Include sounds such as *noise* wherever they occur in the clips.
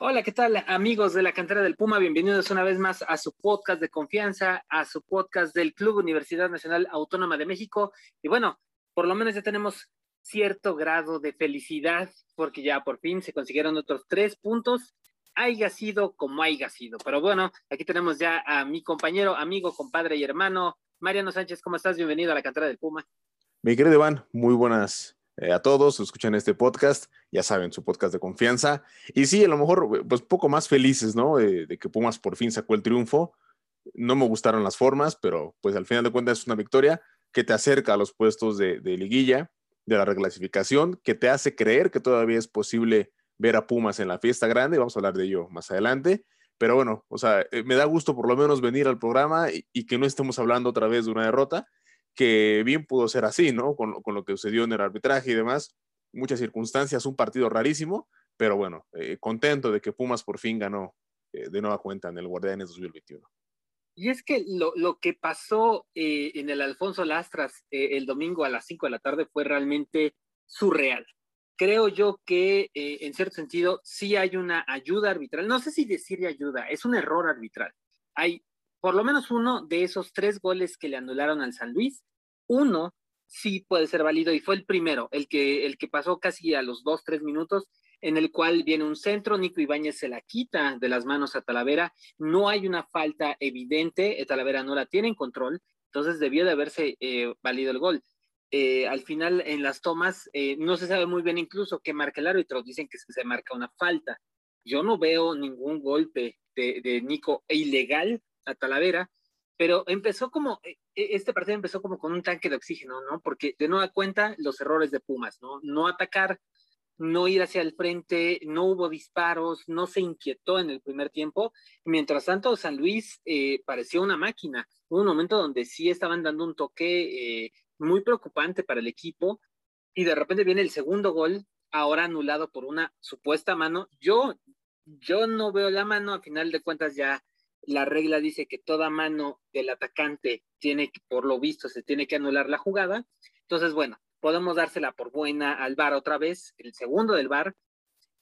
Hola, ¿qué tal amigos de la cantera del Puma? Bienvenidos una vez más a su podcast de confianza, a su podcast del Club Universidad Nacional Autónoma de México. Y bueno, por lo menos ya tenemos cierto grado de felicidad porque ya por fin se consiguieron otros tres puntos, haya sido como haya sido. Pero bueno, aquí tenemos ya a mi compañero, amigo, compadre y hermano, Mariano Sánchez. ¿Cómo estás? Bienvenido a la cantera del Puma. Mi querido Iván, muy buenas eh, a todos, escuchan este podcast, ya saben, su podcast de confianza. Y sí, a lo mejor, pues poco más felices, ¿no? de que Pumas por fin sacó el triunfo. No me gustaron las formas, pero pues al final de cuentas es una victoria que te acerca a los puestos de, liguilla, de la reclasificación, que te hace creer que todavía es posible ver a Pumas en la fiesta grande. Vamos a hablar de ello más adelante. Pero bueno, o sea, eh, me da gusto por lo menos venir al programa y que no estemos hablando otra vez de una derrota, que bien pudo ser así, ¿no? Con, lo que sucedió en el arbitraje y demás, muchas circunstancias, un partido rarísimo, pero bueno, eh, contento de que Pumas por fin ganó eh, de nueva cuenta en el Guardianes 2021. Y es que lo, que pasó eh, en el Alfonso Lastras el domingo a las 5 de la tarde fue realmente surreal. Creo yo que en cierto sentido sí hay una ayuda arbitral. No sé si decir ayuda, es un error arbitral. Hay por lo menos uno de esos tres goles que le anularon al San Luis uno sí puede ser válido y fue el primero, el que, el que pasó casi a los dos, tres minutos, en el cual viene un centro, Nico Ibáñez se la quita de las manos a Talavera, no hay una falta evidente, Talavera no la tiene en control, entonces debió de haberse eh, el gol. Eh, al final en las tomas eh, no se sabe muy bien incluso qué marca el árbitro, dicen que se marca una falta. Yo no veo ningún golpe de Nico ilegal a Talavera, pero empezó como, eh, eh, este partido empezó como con un tanque de oxígeno, ¿no? Porque de nueva cuenta los errores de Pumas, ¿no? No atacar, no ir hacia el frente, no hubo disparos, no se inquietó en el primer tiempo. Mientras tanto, San Luis eh, pareció una máquina. Hubo un momento donde sí estaban dando un toque muy preocupante para el equipo y de repente viene el segundo gol, ahora anulado por una supuesta mano. Yo, yo no veo la mano, a final de cuentas ya la regla dice que toda mano del atacante tiene que, por lo visto, se tiene que anular la jugada. Entonces, bueno, podemos dársela por buena al VAR otra vez, el segundo del VAR.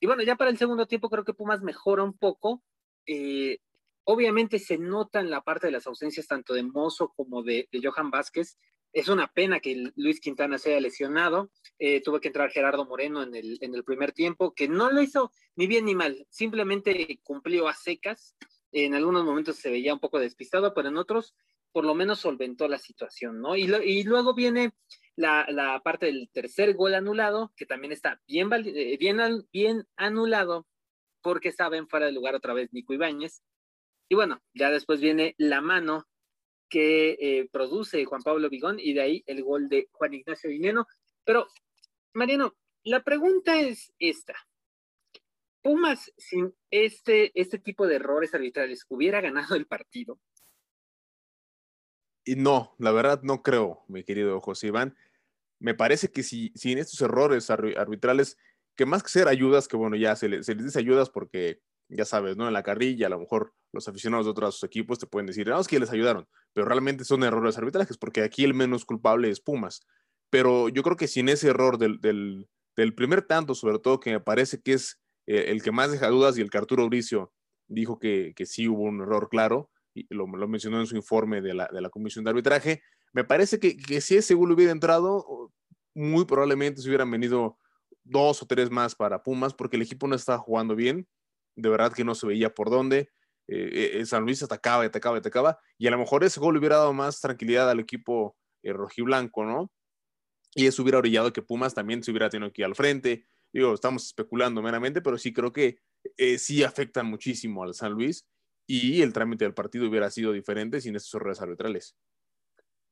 Y bueno, ya para el segundo tiempo creo que Pumas mejora un poco. Eh, obviamente se nota en la parte de las ausencias tanto de Mozo como de, Johan Vázquez. Es una pena que Luis Quintana se haya lesionado. Eh, tuvo que entrar Gerardo Moreno en el primer tiempo, que no lo hizo ni bien ni mal, simplemente cumplió a secas en algunos momentos se veía un poco despistado, pero en otros por lo menos solventó la situación, ¿no? Y, luego viene la, parte del tercer gol anulado, que también está bien, eh, bien anulado porque estaba en fuera de lugar otra vez Nico Ibáñez. Y bueno, ya después viene la mano que eh, produce Juan Pablo Vigón y de ahí el gol de Juan Ignacio Dineno. Pero, Mariano, la pregunta es esta. Pumas sin este, este tipo de errores arbitrales hubiera ganado el partido? Y no, la verdad no creo, mi querido José Iván. Me parece que si, sin estos errores arbitrales, que más que ser ayudas, que bueno, ya se, les dice ayudas porque, ya sabes, ¿no? En la carrilla, a lo mejor los aficionados de otros equipos te pueden decir, no, es que les ayudaron, pero realmente son errores arbitrales, porque aquí el menos culpable es Pumas. Pero yo creo que sin ese error del, del primer tanto, sobre todo, que me parece que es eh, el que más deja dudas y el que Arturo Bricio dijo que, que sí hubo un error claro, y lo, mencionó en su informe de la, de la, Comisión de Arbitraje. Me parece que, que si ese gol hubiera entrado, muy probablemente se hubieran venido dos o tres más para Pumas, porque el equipo no estaba jugando bien, de verdad que no se veía por dónde. Eh, eh San Luis atacaba y atacaba y atacaba, y a lo mejor ese gol hubiera dado más tranquilidad al equipo rojiblanco, ¿no? Y eso hubiera orillado que Pumas también se hubiera tenido que al frente, Digo, estamos especulando meramente, pero sí creo que eh, sí afectan muchísimo al San Luis y el trámite del partido hubiera sido diferente sin estos errores arbitrales.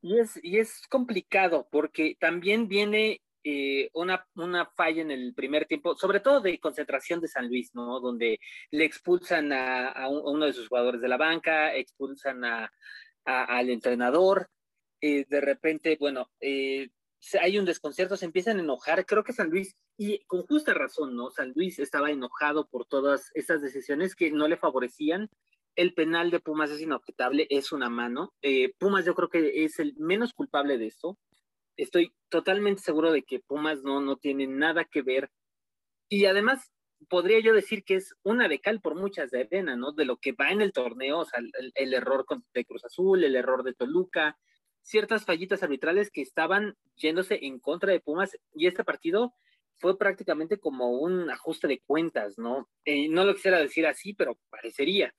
Y es, y es complicado porque también viene eh, una, una, falla en el primer tiempo, sobre todo de concentración de San Luis, ¿no? Donde le expulsan a, uno de sus jugadores de la banca, expulsan a, al entrenador, eh, de repente, bueno, hay un desconcierto, se empiezan a enojar. Creo que San Luis, y con justa razón, ¿no? San Luis estaba enojado por todas estas decisiones que no le favorecían. El penal de Pumas es inobjetable, es una mano. Eh, Pumas yo creo que es el menos culpable de esto. Estoy totalmente seguro de que Pumas no, no tiene nada que ver. Y además, podría yo decir que es una de cal por muchas de arena, ¿no? De lo que va en el torneo, o sea, el, error de Cruz Azul, el error de Toluca, ciertas fallitas arbitrales que estaban yéndose en contra de Pumas y este partido fue prácticamente como un ajuste de cuentas, ¿no? Eh, no lo quisiera decir así, pero parecería.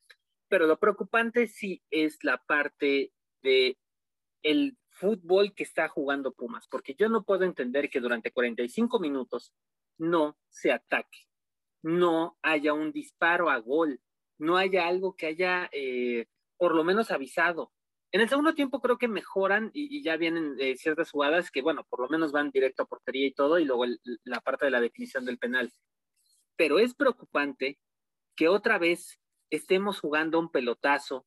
Pero lo preocupante sí es la parte de el fútbol que está jugando Pumas, porque yo no puedo entender que durante 45 minutos no se ataque, no haya un disparo a gol, no haya algo que haya eh, por lo menos avisado. En el segundo tiempo creo que mejoran y, ya vienen eh, ciertas jugadas que, bueno, por lo menos van directo a portería y todo, y luego la parte de la definición del penal. Pero es preocupante que otra vez estemos jugando un pelotazo,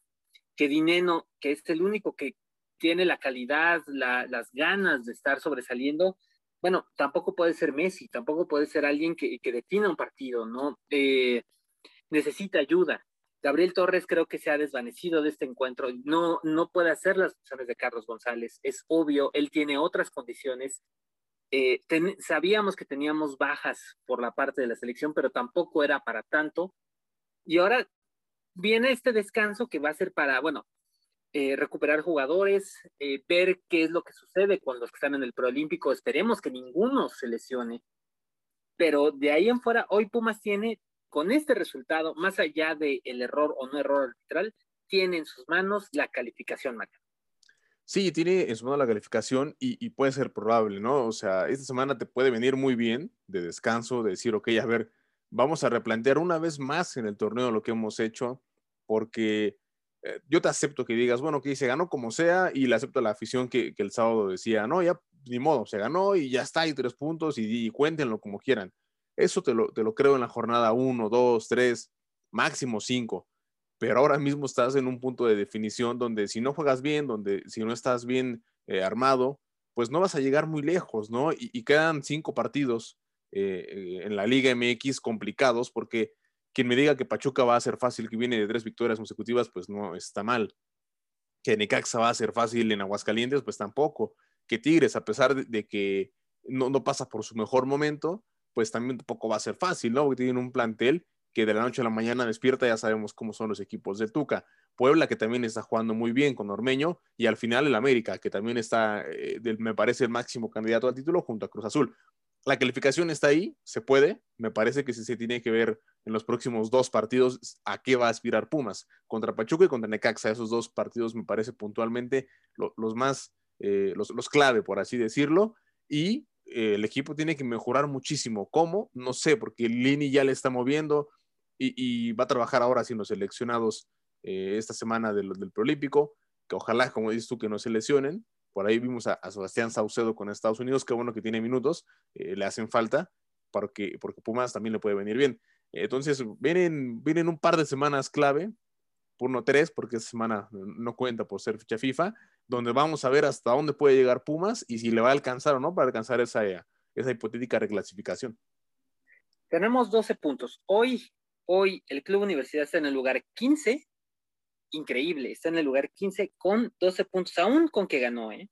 que Dineno, que es el único que tiene la calidad, las ganas de estar sobresaliendo, bueno, tampoco puede ser Messi, tampoco puede ser alguien que, que defina un partido, ¿no? Eh, necesita ayuda. Gabriel Torres creo que se ha desvanecido de este encuentro, no, no puede hacer las funciones de Carlos González, es obvio, él tiene otras condiciones. Eh, sabíamos que teníamos bajas por la parte de la selección, pero tampoco era para tanto. Y ahora viene este descanso que va a ser para, bueno, eh, recuperar jugadores, eh, ver qué es lo que sucede con los que están en el preolímpico. Esperemos que ninguno se lesione. Pero de ahí en fuera, hoy Pumas tiene con este resultado, más allá del el error o no error arbitral, tiene en sus manos la calificación, Maca. Sí, tiene en su mano la calificación y, puede ser probable, ¿no? O sea, esta semana te puede venir muy bien de descanso, de decir, ok, a ver, vamos a replantear una vez más en el torneo lo que hemos hecho, porque eh, yo te acepto que digas, bueno, que se ganó como sea y le acepto la afición que, el sábado decía, no, ya ni modo, se ganó y ya está, hay tres puntos y, y cuéntenlo como quieran. Eso te lo, te lo creo en la jornada 1, 2, 3, máximo 5. Pero ahora mismo estás en un punto de definición donde si no juegas bien, donde si no estás bien eh, armado, pues no vas a llegar muy lejos, ¿no? Y, quedan cinco partidos eh, en la Liga MX complicados porque quien me diga que Pachuca va a ser fácil, que viene de tres victorias consecutivas, pues no está mal. Que Necaxa va a ser fácil en Aguascalientes, pues tampoco. Que Tigres, a pesar de, que no, no, pasa por su mejor momento, pues también tampoco va a ser fácil, ¿no? Porque tienen un plantel que de la noche a la mañana despierta, ya sabemos cómo son los equipos de Tuca. Puebla, que también está jugando muy bien con Ormeño, y al final el América, que también está, eh, me parece, el máximo candidato al título junto a Cruz Azul. La calificación está ahí, se puede, me parece que se tiene que ver en los próximos dos partidos a qué va a aspirar Pumas, contra Pachuca y contra Necaxa, esos dos partidos me parece puntualmente los más, eh, los, los clave, por así decirlo, y eh, el equipo tiene que mejorar muchísimo. ¿Cómo? No sé, porque Lini ya le está moviendo y, va a trabajar ahora sin los seleccionados eh, esta semana del, del Prolímpico, que ojalá, como dices tú, que no se lesionen. Por ahí vimos a, Sebastián Saucedo con Estados Unidos, que bueno que tiene minutos, eh, le hacen falta, porque, porque Pumas también le puede venir bien. Entonces, vienen, vienen un par de semanas clave, por no tres, porque esta semana no cuenta por ser ficha FIFA, donde vamos a ver hasta dónde puede llegar Pumas y si le va a alcanzar o no para alcanzar esa, esa hipotética reclasificación. Tenemos 12 puntos. Hoy, hoy el Club Universidad está en el lugar 15. Increíble, está en el lugar 15 con 12 puntos, aún con que ganó. ¿eh?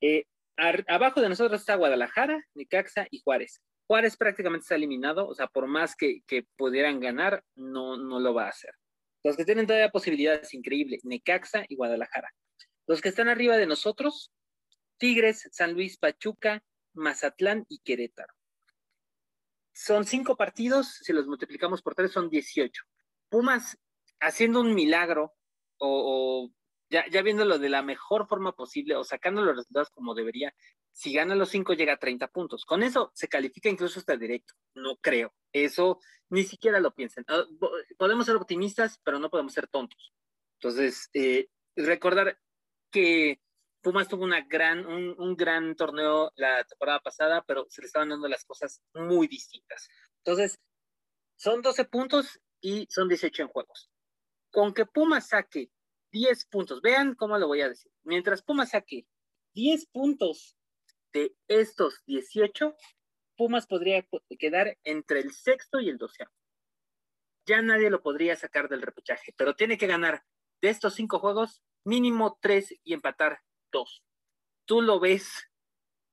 eh abajo de nosotros está Guadalajara, Necaxa y Juárez. Juárez prácticamente está eliminado, o sea, por más que, que pudieran ganar, no, no lo va a hacer. Los que tienen todavía posibilidades increíbles, Necaxa y Guadalajara. Los que están arriba de nosotros, Tigres, San Luis, Pachuca, Mazatlán y Querétaro. Son cinco partidos, si los multiplicamos por tres son 18. Pumas haciendo un milagro o, ya, viéndolo de la mejor forma posible o sacando los resultados como debería, si gana los cinco llega a 30 puntos. Con eso se califica incluso hasta directo. No creo. Eso ni siquiera lo piensen. Ah, podemos ser optimistas, pero no podemos ser tontos. Entonces, eh, recordar que Pumas tuvo una gran, un, gran torneo la temporada pasada, pero se le estaban dando las cosas muy distintas. Entonces, son 12 puntos y son 18 en juegos. Con que Pumas saque 10 puntos, vean cómo lo voy a decir. Mientras Pumas saque 10 puntos de estos 18, Pumas podría quedar entre el sexto y el doceavo. Ya nadie lo podría sacar del repechaje, pero tiene que ganar de estos cinco juegos mínimo tres y empatar dos. ¿Tú lo ves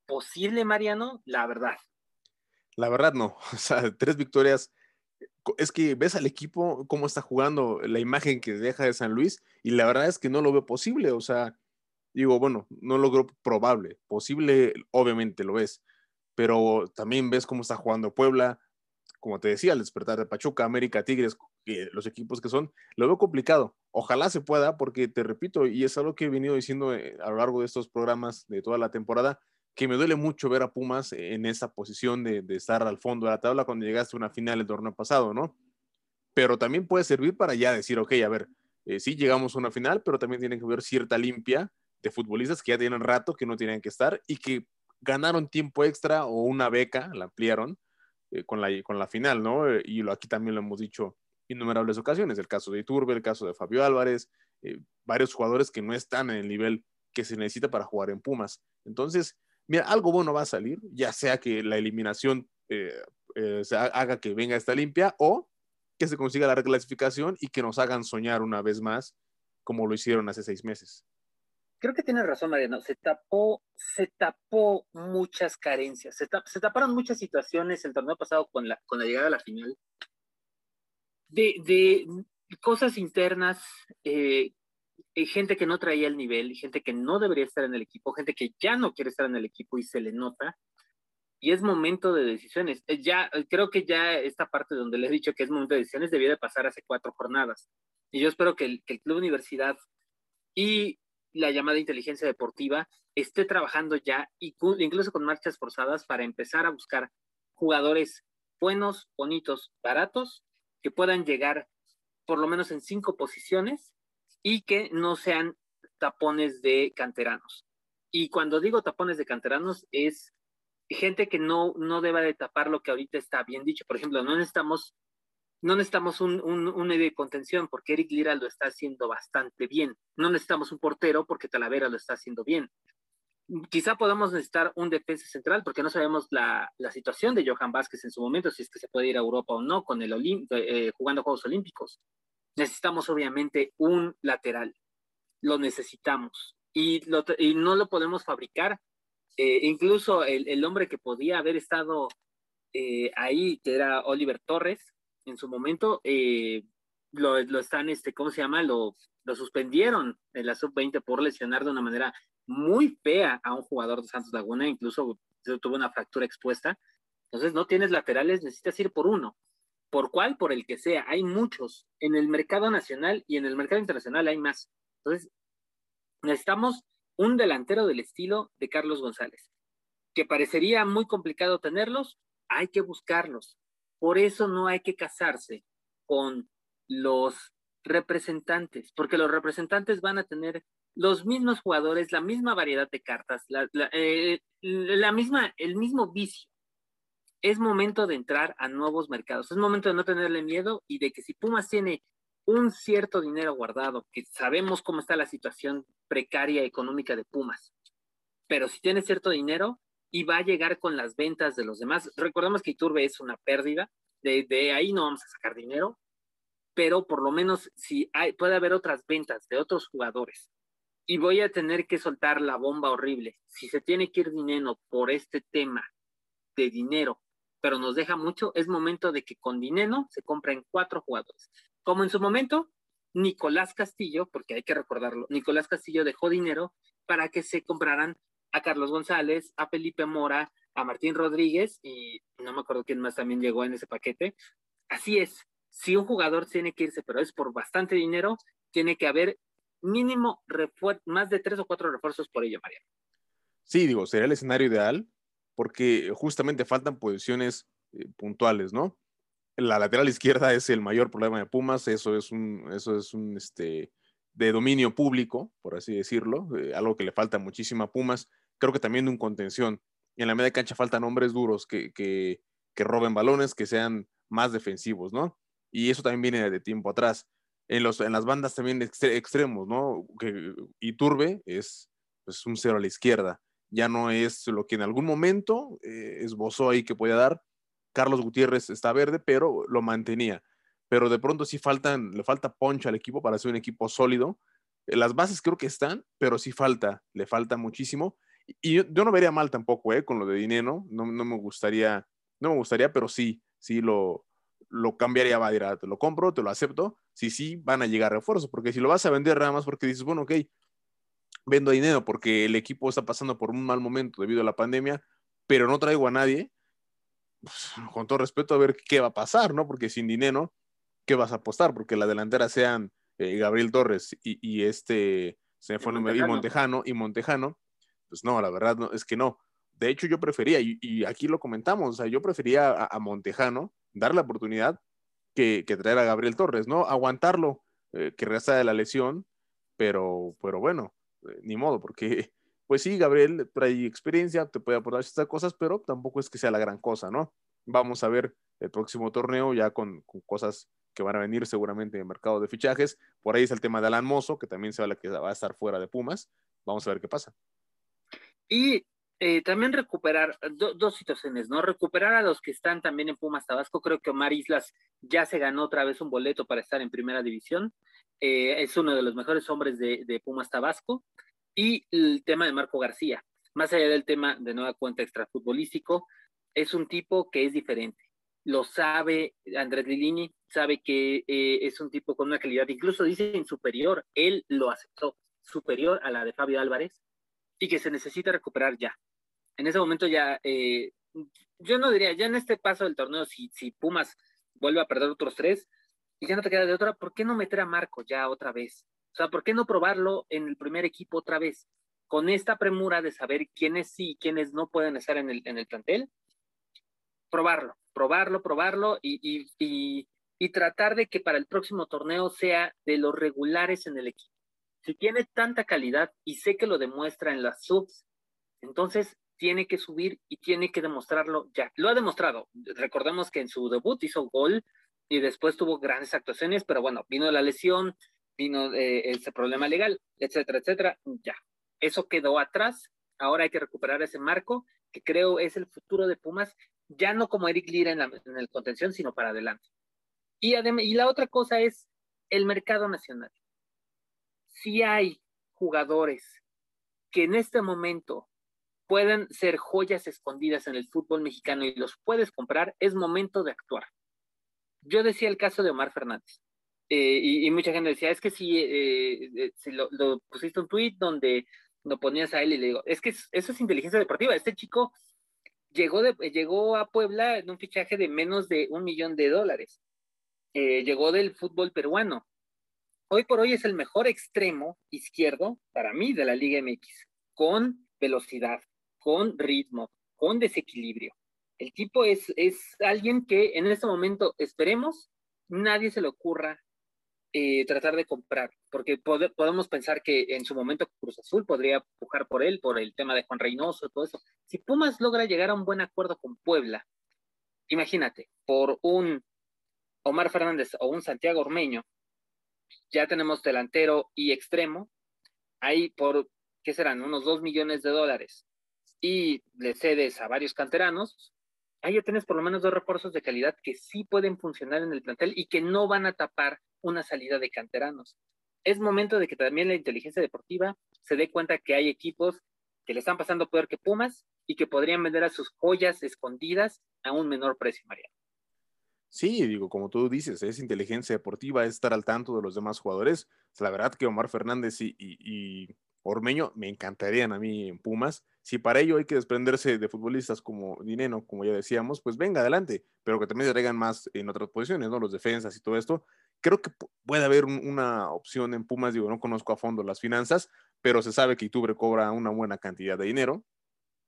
posible, Mariano? La verdad. La verdad no. *laughs* O sea, tres victorias es que ves al equipo, cómo está jugando, la imagen que deja de San Luis, y la verdad es que no lo veo posible. O sea, digo, bueno, no lo veo probable. Posible, obviamente lo ves, pero también ves cómo está jugando Puebla, como te decía, el despertar de Pachuca, América, Tigres, los equipos que son, lo veo complicado. Ojalá se pueda, porque te repito, y es algo que he venido diciendo eh, a lo largo de estos programas de toda la temporada, que me duele mucho ver a Pumas en esa posición de, estar al fondo de la tabla cuando llegaste a una final el torneo pasado, ¿no? Pero también puede servir para ya decir, ok, a ver, eh, sí llegamos a una final, pero también tienen que haber cierta limpia de futbolistas que ya tienen rato que no tienen que estar y que ganaron tiempo extra o una beca, la ampliaron eh, con, la, con la final, ¿no? Eh, y lo, aquí también lo hemos dicho innumerables ocasiones, el caso de Iturbe, el caso de Fabio Álvarez, varios jugadores que no están en el nivel que se necesita para jugar en Pumas. Entonces, mira, algo bueno va a salir, ya sea que la eliminación eh, eh, haga que venga esta limpia o que se consiga la reclasificación y que nos hagan soñar una vez más como lo hicieron hace seis meses. Creo que tienes razón, Mariano. Se tapó, se tapó muchas carencias, se, taparon muchas situaciones el torneo pasado con la, con la llegada a la final de, de cosas internas eh, hay gente que no traía el nivel, gente que no debería estar en el equipo, gente que ya no quiere estar en el equipo y se le nota. Y es momento de decisiones. Eh, ya, eh, creo que ya esta parte donde le he dicho que es momento de decisiones debía de pasar hace cuatro jornadas. Y yo espero que el, que el Club Universidad y la llamada inteligencia deportiva esté trabajando ya, incluso con marchas forzadas, para empezar a buscar jugadores buenos, bonitos, baratos, que puedan llegar por lo menos en cinco posiciones y que no sean tapones de canteranos. Y cuando digo tapones de canteranos es gente que no, no deba de tapar lo que ahorita está bien dicho. Por ejemplo, no necesitamos, no necesitamos un, un, un de contención porque Eric Lira lo está haciendo bastante bien. No necesitamos un portero porque Talavera lo está haciendo bien. Quizá podamos necesitar un defensa central porque no sabemos la, la situación de Johan Vázquez en su momento, si es que se puede ir a Europa o no con el eh, jugando Juegos Olímpicos. Necesitamos obviamente un lateral, lo necesitamos y, no lo podemos fabricar. Eh, incluso el, hombre que podía haber estado eh, ahí, que era Oliver Torres, en su momento, eh, lo, están, este, ¿cómo se llama? Lo, lo suspendieron en la sub-20 por lesionar de una manera muy fea a un jugador de Santos Laguna, incluso tuvo una fractura expuesta. Entonces, no tienes laterales, necesitas ir por uno. ¿Por cuál? Por el que sea. Hay muchos. En el mercado nacional y en el mercado internacional hay más. Entonces, necesitamos un delantero del estilo de Carlos González. Que parecería muy complicado tenerlos, hay que buscarlos. Por eso no hay que casarse con los representantes, porque los representantes van a tener los mismos jugadores, la misma variedad de cartas, la, eh, la misma, el mismo vicio. Es momento de entrar a nuevos mercados, es momento de no tenerle miedo y de que si Pumas tiene un cierto dinero guardado, que sabemos cómo está la situación precaria económica de Pumas, pero si tiene cierto dinero y va a llegar con las ventas de los demás, recordemos que Iturbe es una pérdida, de, ahí no vamos a sacar dinero, pero por lo menos si hay, puede haber otras ventas de otros jugadores y voy a tener que soltar la bomba horrible, si se tiene que ir dinero por este tema de dinero pero nos deja mucho, es momento de que con dinero se compren cuatro jugadores. Como en su momento, Nicolás Castillo, porque hay que recordarlo, Nicolás Castillo dejó dinero para que se compraran a Carlos González, a Felipe Mora, a Martín Rodríguez y no me acuerdo quién más también llegó en ese paquete. Así es, si un jugador tiene que irse, pero es por bastante dinero, tiene que haber mínimo más de tres o cuatro refuerzos por ello, María. Sí, digo, sería el escenario ideal, porque justamente faltan posiciones eh, puntuales, ¿no? La lateral izquierda es el mayor problema de Pumas, eso es un, eso es un, este, de dominio público, por así decirlo, eh, algo que le falta muchísimo a Pumas. Creo que también de un contención. En la media cancha faltan hombres duros que, que, que roben balones, que sean más defensivos, ¿no? Y eso también viene de tiempo atrás. En, los, en las bandas también extremos, ¿no? Que Iturbe es pues, un cero a la izquierda ya no es lo que en algún momento eh, esbozó ahí que podía dar. Carlos Gutiérrez está verde, pero lo mantenía. Pero de pronto sí faltan, le falta punch al equipo para ser un equipo sólido. Eh, las bases creo que están, pero sí falta, le falta muchísimo. Y yo, no vería mal tampoco, ¿eh? Con lo de dinero, no, no, me gustaría, no me gustaría, pero sí, sí lo, lo cambiaría, va a decir, te lo compro, te lo acepto, si sí, van a llegar refuerzos, porque si lo vas a vender nada más porque dices, bueno, ok, vendo dinero porque el equipo está pasando por un mal momento debido a la pandemia, pero no traigo a nadie, pues, con todo respeto, a ver qué va a pasar, ¿no? Porque sin dinero, ¿qué vas a apostar? Porque la delantera sean eh, Gabriel Torres y, este, se fue Montejano. y Montejano, y Montejano, pues no, la verdad no, es que no. De hecho, yo prefería, y, aquí lo comentamos, o sea, yo prefería a, Montejano dar la oportunidad que, traer a Gabriel Torres, ¿no? Aguantarlo, eh, que resta de la lesión, pero, pero bueno, eh, ni modo, porque *laughs* pues sí, Gabriel trae experiencia, te puede aportar estas cosas, pero tampoco es que sea la gran cosa, ¿no? Vamos a ver el próximo torneo ya con, cosas que van a venir seguramente en el mercado de fichajes. Por ahí es el tema de Alan Mozo, que también se habla que va a estar fuera de Pumas. Vamos a ver qué pasa. Y eh, también recuperar dos situaciones, ¿no? Recuperar a los que están también en Pumas Tabasco. Creo que Omar Islas ya se ganó otra vez un boleto para estar en primera división. Eh, es uno de los mejores hombres de, Pumas Tabasco. Y el tema de Marco García, más allá del tema de nueva cuenta extrafutbolístico, es un tipo que es diferente. Lo sabe Andrés Lilini, sabe que eh, es un tipo con una calidad, incluso dice en superior, él lo aceptó, superior a la de Fabio Álvarez, y que se necesita recuperar ya. En ese momento ya, eh, yo no diría, ya en este paso del torneo, si, si Pumas vuelve a perder otros tres, y ya no te queda de otra, ¿por qué no meter a Marco ya otra vez? O sea, ¿por qué no probarlo en el primer equipo otra vez? Con esta premura de saber quiénes sí y quiénes no pueden estar en el, en el plantel, probarlo, probarlo, probarlo y, y, y, tratar de que para el próximo torneo sea de los regulares en el equipo. Si tiene tanta calidad y sé que lo demuestra en las subs, entonces tiene que subir y tiene que demostrarlo ya. Lo ha demostrado. Recordemos que en su debut hizo gol y después tuvo grandes actuaciones, pero bueno, vino la lesión, vino eh, ese problema legal, etcétera, etcétera, ya. Eso quedó atrás, ahora hay que recuperar ese marco, que creo es el futuro de Pumas, ya no como Eric Lira en, el contención, sino para adelante. Y, y la otra cosa es el mercado nacional. Si hay jugadores que en este momento pueden ser joyas escondidas en el fútbol mexicano y los puedes comprar, es momento de actuar. Yo decía el caso de Omar Fernández. Eh, y, mucha gente decía, es que si, eh, eh, si lo, pusiste un tweet donde lo ponías a él y le digo, es que eso es inteligencia deportiva. Este chico llegó, llegó a Puebla en un fichaje de menos de un millón de dólares. llegó del fútbol peruano. Hoy por hoy es el mejor extremo izquierdo para mí de la Liga MX, con velocidad, con ritmo, con desequilibrio. El tipo es, es alguien que en este momento, esperemos, nadie se le ocurra eh, tratar de comprar, porque podemos pensar que en su momento Cruz Azul podría pujar por él, por el tema de Juan Reynoso, todo eso. Si Pumas logra llegar a un buen acuerdo con Puebla, imagínate, por un Omar Fernández o un Santiago Ormeño, ya tenemos delantero y extremo, ahí por, ¿qué serán? Unos dos millones de dólares, y le cedes a varios canteranos, ahí ya tienes por lo menos dos refuerzos de calidad que sí pueden funcionar en el plantel y que no van a tapar una salida de canteranos. Es momento de que también la inteligencia deportiva se dé cuenta que hay equipos que le están pasando peor que Pumas y que podrían vender a sus joyas escondidas a un menor precio, Mariano. Sí, digo, como tú dices, es inteligencia deportiva, es estar al tanto de los demás jugadores. La verdad que Omar Fernández y Ormeño me encantarían a mí en Pumas. Si para ello hay que desprenderse de futbolistas como Dineno, como ya decíamos, pues venga adelante, pero que también se traigan más en otras posiciones, ¿no? Los defensas y todo esto. Creo que puede haber una opción en Pumas, digo, no conozco a fondo las finanzas, pero se sabe que Itubre cobra una buena cantidad de dinero.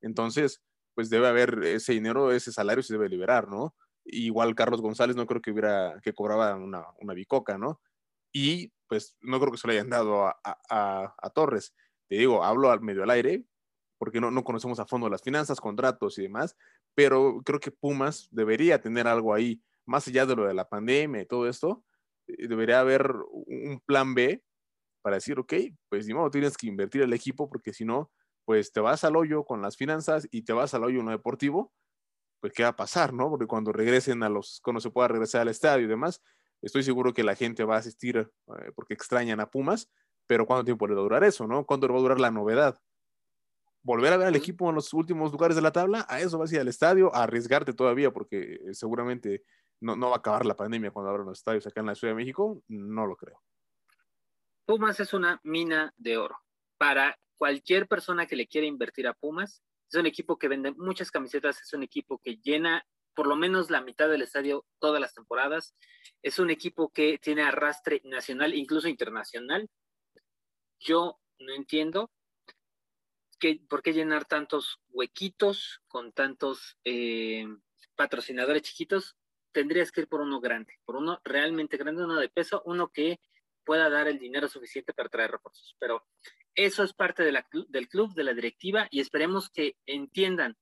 Entonces, pues debe haber ese dinero, ese salario se debe liberar, ¿no? Igual Carlos González no creo que hubiera, que cobraba una, bicoca, ¿no? Y pues no creo que se lo hayan dado a Torres te digo, hablo al medio al aire, porque no, no conocemos a fondo las finanzas, contratos y demás, pero creo que Pumas debería tener algo ahí, más allá de lo de la pandemia y todo esto, eh, debería haber un plan B para decir, ok, pues ni modo, tienes que invertir el equipo, porque si no, pues te vas al hoyo con las finanzas y te vas al hoyo no deportivo, pues qué va a pasar, ¿no? Porque cuando regresen a los, cuando se pueda regresar al estadio y demás, estoy seguro que la gente va a asistir eh, porque extrañan a Pumas, pero ¿cuánto tiempo le va a durar eso, no? ¿Cuánto le va a durar la novedad? Volver a ver al equipo en los últimos lugares de la tabla, a eso vas a ir al estadio, a arriesgarte todavía, porque eh, seguramente no, no va a acabar la pandemia cuando abran los estadios acá en la Ciudad de México, no lo creo. Pumas es una mina de oro. Para cualquier persona que le quiera invertir a Pumas, es un equipo que vende muchas camisetas, es un equipo que llena por lo menos la mitad del estadio todas las temporadas. Es un equipo que tiene arrastre nacional, incluso internacional. Yo no entiendo que, por qué llenar tantos huequitos con tantos eh, patrocinadores chiquitos. Tendrías que ir por uno grande, por uno realmente grande, uno de peso, uno que pueda dar el dinero suficiente para traer recursos. Pero eso es parte del club, de la directiva, y esperemos que entiendan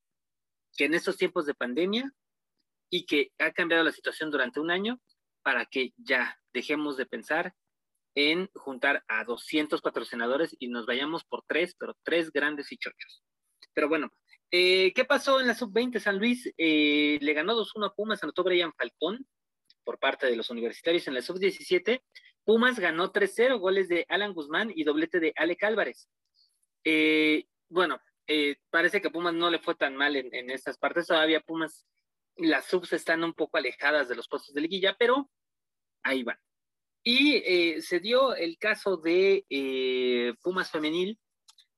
que en estos tiempos de pandemia y que ha cambiado la situación durante un año para que ya dejemos de pensar en juntar a 200 patrocinadores y nos vayamos por tres, pero tres grandes y chochos. Pero bueno, eh, ¿qué pasó en la sub-20? San Luis eh, le ganó 2-1 a Pumas, anotó Brian Falcón por parte de los universitarios en la sub-17. Pumas ganó 3-0, goles de Alan Guzmán y doblete de Alec Álvarez. Eh, bueno, parece que Pumas no le fue tan mal en, en estas partes, todavía Pumas las subs están un poco alejadas de los puestos de liguilla, pero ahí van. Y eh, se dio el caso de eh, Pumas Femenil,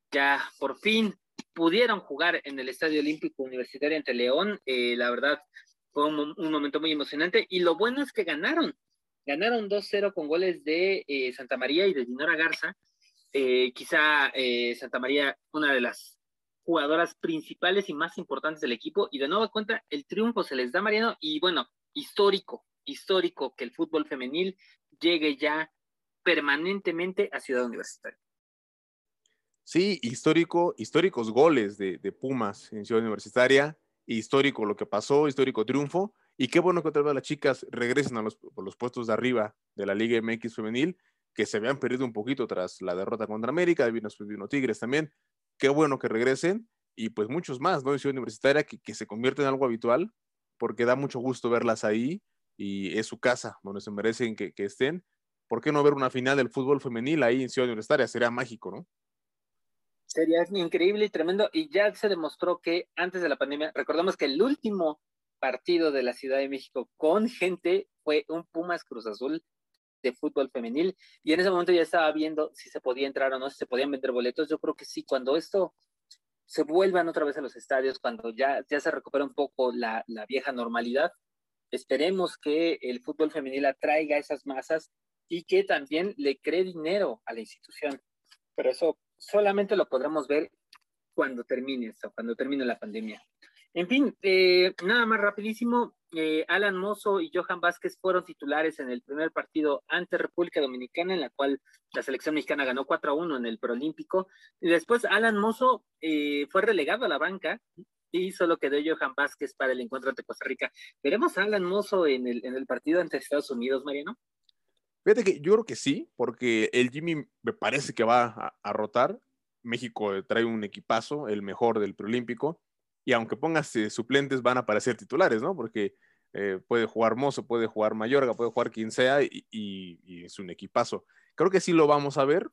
ya por fin pudieron jugar en el Estadio Olímpico Universitario ante León, eh, la verdad fue un, momento muy emocionante. Y lo bueno es que ganaron, ganaron 2-0 con goles de Santa María y de Dinora Garza, quizá Santa María una de las jugadoras principales y más importantes del equipo. Y de nueva cuenta, el triunfo se les da Mariano. Y bueno, histórico, histórico que el fútbol femenil llegue ya permanentemente a Ciudad Universitaria. Sí, histórico, históricos goles de, Pumas en Ciudad Universitaria, histórico lo que pasó, histórico triunfo, y qué bueno que otra vez las chicas regresen a los, puestos de arriba de la Liga MX femenil, que se habían perdido un poquito tras la derrota contra América, vino, vino Tigres también, qué bueno que regresen y pues muchos más, ¿no? En Ciudad Universitaria que, que se convierte en algo habitual porque da mucho gusto verlas ahí y es su casa donde se merecen que, estén. ¿Por qué no ver una final del fútbol femenil ahí en Ciudad Universitaria? Sería mágico, ¿no? Sería increíble y tremendo. Y ya se demostró que antes de la pandemia, recordamos que el último partido de la Ciudad de México con gente fue un Pumas Cruz Azul de fútbol femenil y en ese momento ya estaba viendo si se podía entrar o no, si se podían vender boletos. Yo creo que sí, cuando esto se vuelvan otra vez a los estadios, cuando ya, ya se recupera un poco la, la vieja normalidad, esperemos que el fútbol femenil atraiga esas masas y que también le cree dinero a la institución. Pero eso solamente lo podremos ver cuando termine esto, cuando termine la pandemia. En fin, eh, nada más rapidísimo, eh, Alan Mozo y Johan Vázquez fueron titulares en el primer partido ante República Dominicana, en la cual la selección mexicana ganó 4 a 1 en el Proolímpico. Y después Alan Mozo eh, fue relegado a la banca y solo quedó Johan Vázquez para el encuentro ante Costa Rica. ¿Veremos a Alan Mozo en el, en el partido ante Estados Unidos, Mariano? Fíjate que yo creo que sí, porque el Jimmy me parece que va a, rotar. México trae un equipazo, el mejor del preolímpico y aunque pongas eh, suplentes van a aparecer titulares, ¿no? Porque eh, puede jugar Mozo, puede jugar Mayorga, puede jugar quien sea y, es un equipazo. Creo que sí lo vamos a ver.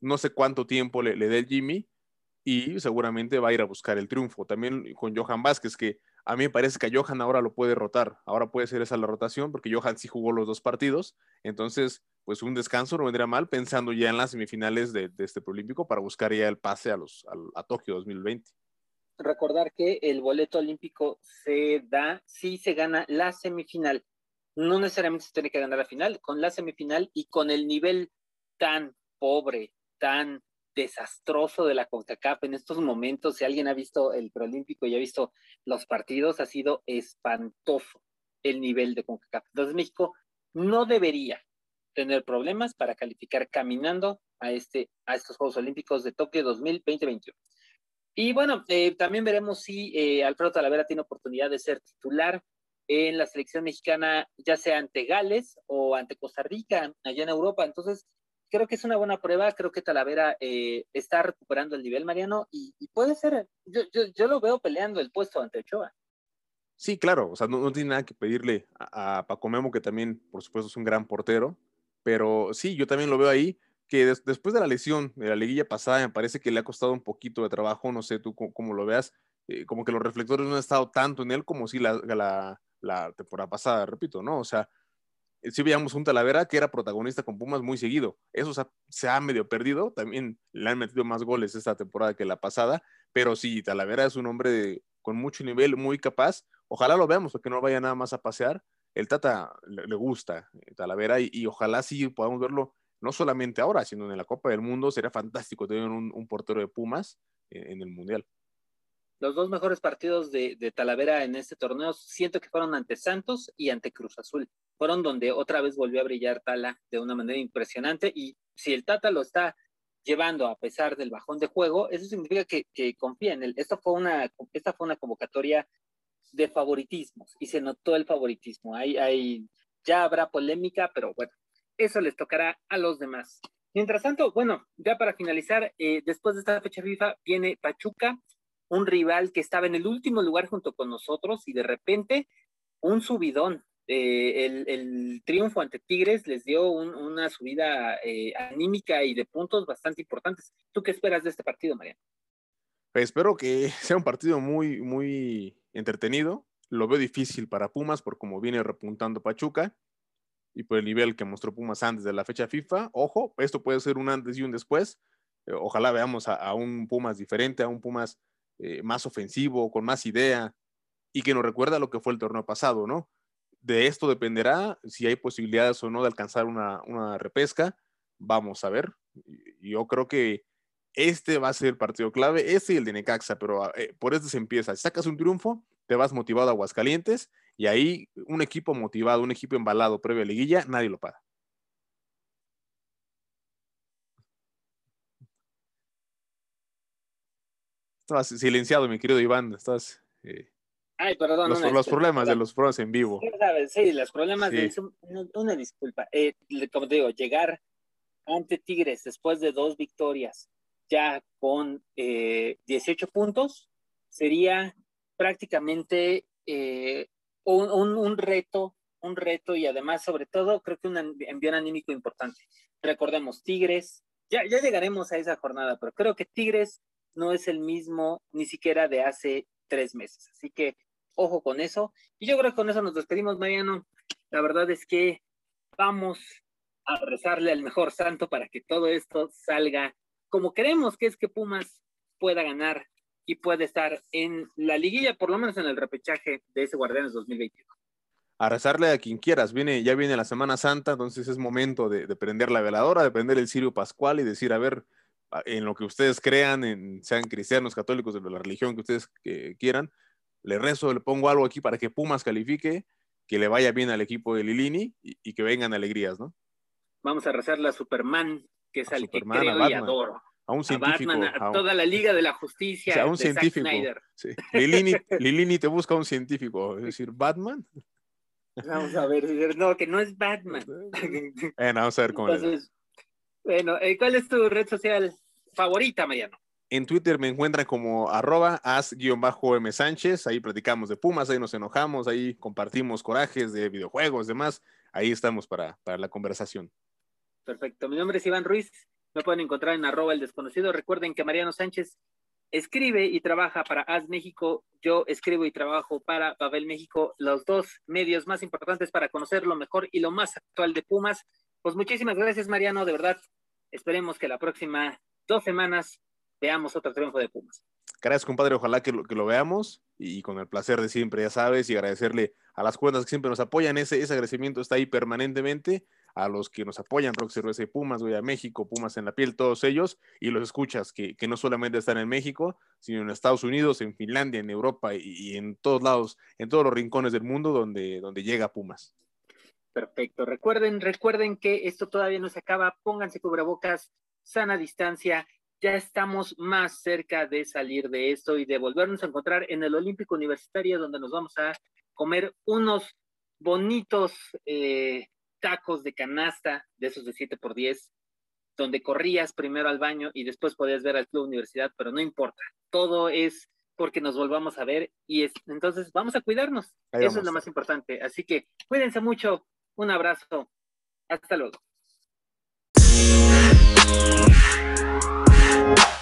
No sé cuánto tiempo le, dé el Jimmy y seguramente va a ir a buscar el triunfo. También con Johan Vázquez, que a mí me parece que a Johan ahora lo puede rotar. Ahora puede ser esa la rotación porque Johan sí jugó los dos partidos. Entonces, pues un descanso no vendría mal pensando ya en las semifinales de, este Prolímpico para buscar ya el pase a, los, a Tokio 2020 recordar que el boleto olímpico se da si se gana la semifinal. No necesariamente se tiene que ganar la final, con la semifinal y con el nivel tan pobre, tan desastroso de la CONCACAF en estos momentos. Si alguien ha visto el preolímpico y ha visto los partidos, ha sido espantoso el nivel de CONCACAF. Entonces México no debería tener problemas para calificar caminando a, este, a estos Juegos Olímpicos de Tokio 2020-2021. Y bueno, eh, también veremos si eh, Alfredo Talavera tiene oportunidad de ser titular en la selección mexicana, ya sea ante Gales o ante Costa Rica, allá en Europa. Entonces, creo que es una buena prueba. Creo que Talavera eh, está recuperando el nivel, Mariano, y, puede ser, yo, yo, lo veo peleando el puesto ante Ochoa. Sí, claro, o sea, no, tiene nada que pedirle a, a, Paco Memo, que también, por supuesto, es un gran portero, pero sí, yo también lo veo ahí que después de la lesión de la liguilla pasada, me parece que le ha costado un poquito de trabajo, no sé tú cómo, lo veas, eh, como que los reflectores no han estado tanto en él como si la, la temporada pasada, repito, ¿no? O sea, sí veíamos un Talavera que era protagonista con Pumas muy seguido. Eso se ha, medio perdido. También le han metido más goles esta temporada que la pasada. Pero sí, Talavera es un hombre con mucho nivel, muy capaz. Ojalá lo veamos, porque no vaya nada más a pasear. El Tata le, gusta eh, Talavera y, ojalá sí podamos verlo no solamente ahora, sino en la Copa del Mundo. Sería fantástico tener un, portero de Pumas en el Mundial los dos mejores partidos de, Talavera en este torneo siento que fueron ante Santos y ante Cruz Azul. Fueron donde otra vez volvió a brillar Tala de una manera impresionante y si el Tata lo está llevando a pesar del bajón de juego, eso significa que, confía en él. Esto fue una, esta fue una convocatoria de favoritismos y se notó el favoritismo. Hay, hay, ya habrá polémica, pero bueno, eso les tocará a los demás. Mientras tanto, bueno, ya para finalizar, eh, después de esta fecha FIFA viene Pachuca, un rival que estaba en el último lugar junto con nosotros y de repente un subidón. Eh, el, triunfo ante Tigres les dio una subida eh, anímica y de puntos bastante importantes. ¿Tú qué esperas de este partido, Mariano? Espero que *laughs* sea un partido muy, muy entretenido. Lo veo difícil para Pumas por cómo viene repuntando Pachuca y por el nivel que mostró Pumas antes de la fecha FIFA. Ojo, esto puede ser un antes y un después. Eh, ojalá veamos a, un Pumas diferente, a un Pumas eh, más ofensivo, con más idea, y que nos recuerda lo que fue el torneo pasado, ¿no? De esto dependerá si hay posibilidades o no de alcanzar una, repesca. Vamos a ver. Yo creo que este va a ser el partido clave, este y el de Necaxa, pero eh, por este se empieza. Si sacas un triunfo, te vas motivado a Aguascalientes y ahí un equipo motivado, un equipo embalado previo a liguilla, nadie lo para. Estabas silenciado, mi querido Iván. Estás. Eh, Ay, perdón. Los, los problemas de los programas en vivo. Sí, los problemas de una, disculpa. Eh, como te digo, llegar ante Tigres después de dos victorias, ya con 18 eh, puntos, sería prácticamente un, un, reto, un reto y además, sobre todo, creo que un envío anímico importante. Recordemos, Tigres, ya, ya llegaremos a esa jornada, pero creo que Tigres no es el mismo ni siquiera de hace tres meses. Así que ojo con eso. Y yo creo que con eso nos despedimos, Mariano. La verdad es que vamos a rezarle al mejor santo para que todo esto salga como queremos que es que Pumas pueda ganar y pueda estar en la liguilla, por lo menos en el repechaje de ese Guardianes 2021. A rezarle a quien quieras, viene, ya viene la Semana Santa, entonces es momento de, de prender la veladora, de prender el cirio pascual y decir, a ver, en lo que ustedes crean, en, sean cristianos, católicos, de la religión que ustedes quieran, le rezo, le pongo algo aquí para que Pumas califique, que le vaya bien al equipo de Lilini y, que vengan alegrías, ¿no? Vamos a rezarle a Superman, que es al que creo y adoro. A un científico. A, Batman, a, toda la Liga de la Justicia. a un científico. Sí. *laughs* Lilini, te busca un científico, es decir, Batman. Vamos a ver, no, que no es Batman. *laughs* Bueno, vamos a ver cómo bueno, eh, ¿cuál es tu red social favorita, Mariano? En Twitter me encuentran como arroba as-m Sánchez, ahí platicamos de Pumas, ahí nos enojamos, ahí compartimos corajes de videojuegos, demás, ahí estamos para, para la conversación. Perfecto, mi nombre es Iván Ruiz, me pueden encontrar en arroba el desconocido, recuerden que Mariano Sánchez escribe y trabaja para As México, yo escribo y trabajo para Babel México, los dos medios más importantes para conocer lo mejor y lo más actual de Pumas. Pues muchísimas gracias, Mariano, de verdad. Esperemos que la próxima dos semanas veamos otro triunfo de Pumas. Gracias, compadre. Ojalá que lo, que lo veamos y con el placer de siempre, ya sabes, y agradecerle a las cuentas que siempre nos apoyan. Ese, ese agradecimiento está ahí permanentemente. A los que nos apoyan, Cerveza y Pumas, voy a México, Pumas en la piel, todos ellos, y los escuchas, que, que, no solamente están en México, sino en Estados Unidos, en Finlandia, en Europa y, y, en todos lados, en todos los rincones del mundo donde, donde llega Pumas. Perfecto. Recuerden, recuerden que esto todavía no se acaba. Pónganse cubrebocas, sana distancia. Ya estamos más cerca de salir de esto y de volvernos a encontrar en el Olímpico Universitario, donde nos vamos a comer unos bonitos eh, tacos de canasta, de esos de 7 por 10 donde corrías primero al baño y después podías ver al club universidad, pero no importa. Todo es porque nos volvamos a ver y es, entonces vamos a cuidarnos. Eso es lo más importante. Así que cuídense mucho, un abrazo. Hasta luego. you.